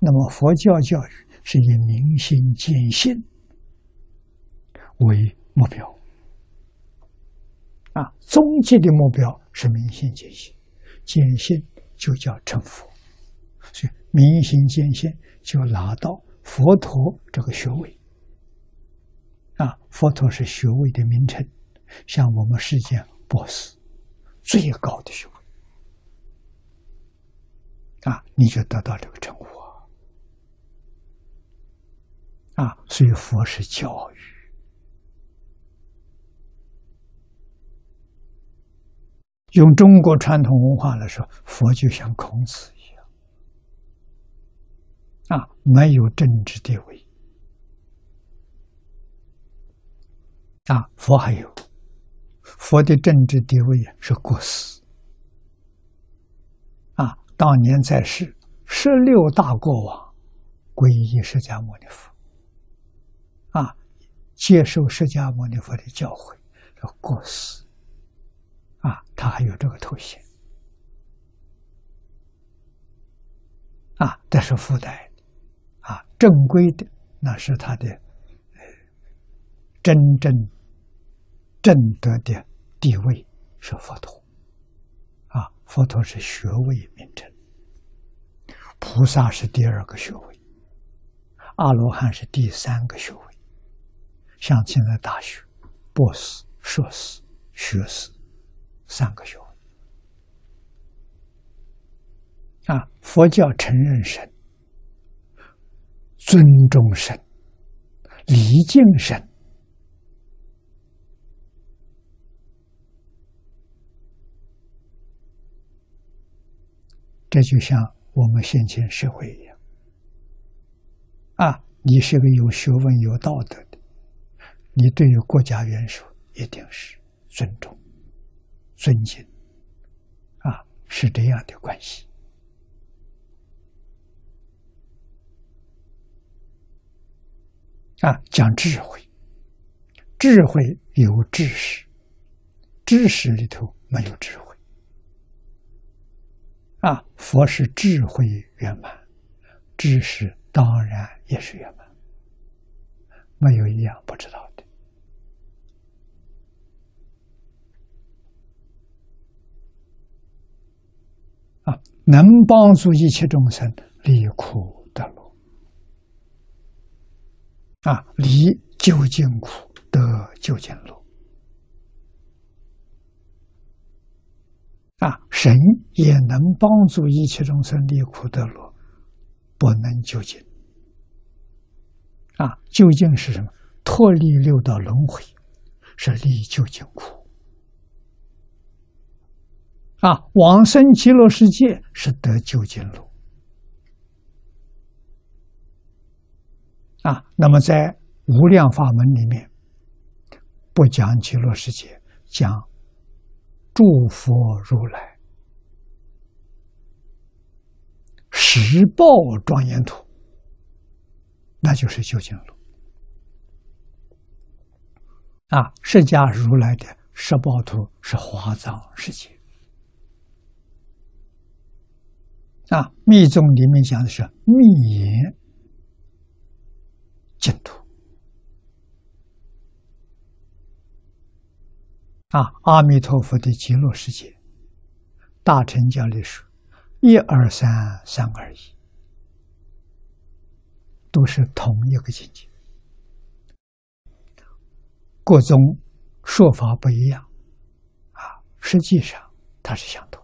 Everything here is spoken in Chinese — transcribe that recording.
那么佛教教育是以明心见性为目标。啊，终极的目标是明心见性，见性就叫成佛，所以明心见性就拿到佛陀这个学位。啊，佛陀是学位的名称，像我们世间博士，最高的学位。啊，你就得到这个称呼所以佛是教育。用中国传统文化来说，佛就像孔子一样，啊，没有政治地位，啊，佛还有，佛的政治地位是国师，啊，当年在世，十六大国王皈依释迦牟尼佛，啊，接受释迦牟尼佛的教诲，叫国师。啊，他还有这个头衔，啊，这是附带的，啊，正规的那是他的，真正正德的地位是佛陀，啊，佛陀是学位名称，菩萨是第二个学位，阿罗汉是第三个学位，像现在大学，博士、硕士、学士。三个学位啊！佛教承认神、尊重神、礼敬神，这就像我们现前社会一样啊！你是个有学问、有道德，你对于国家元首一定是尊重。尊敬，啊，是这样的关系。啊，讲智慧，智慧有知识，知识里头没有智慧。啊，佛是智慧圆满，知识当然也是圆满，没有一样不知道。能帮助一切众生离苦得乐，啊，离究竟苦得究竟乐，啊，神也能帮助一切众生离苦得乐，不能究竟。啊，究竟是什么？脱离六道轮回，是离究竟苦。啊，往生极乐世界是得究竟路。啊，那么在无量法门里面，不讲极乐世界，讲诸佛如来十报庄严土，那就是究竟路。啊，释迦如来的十报图是华藏世界。啊，密宗里面讲的是密言净土。啊，阿弥陀佛的极乐世界，大乘教里说一二三，三二一，都是同一个境界。各宗说法不一样，啊，实际上它是相同。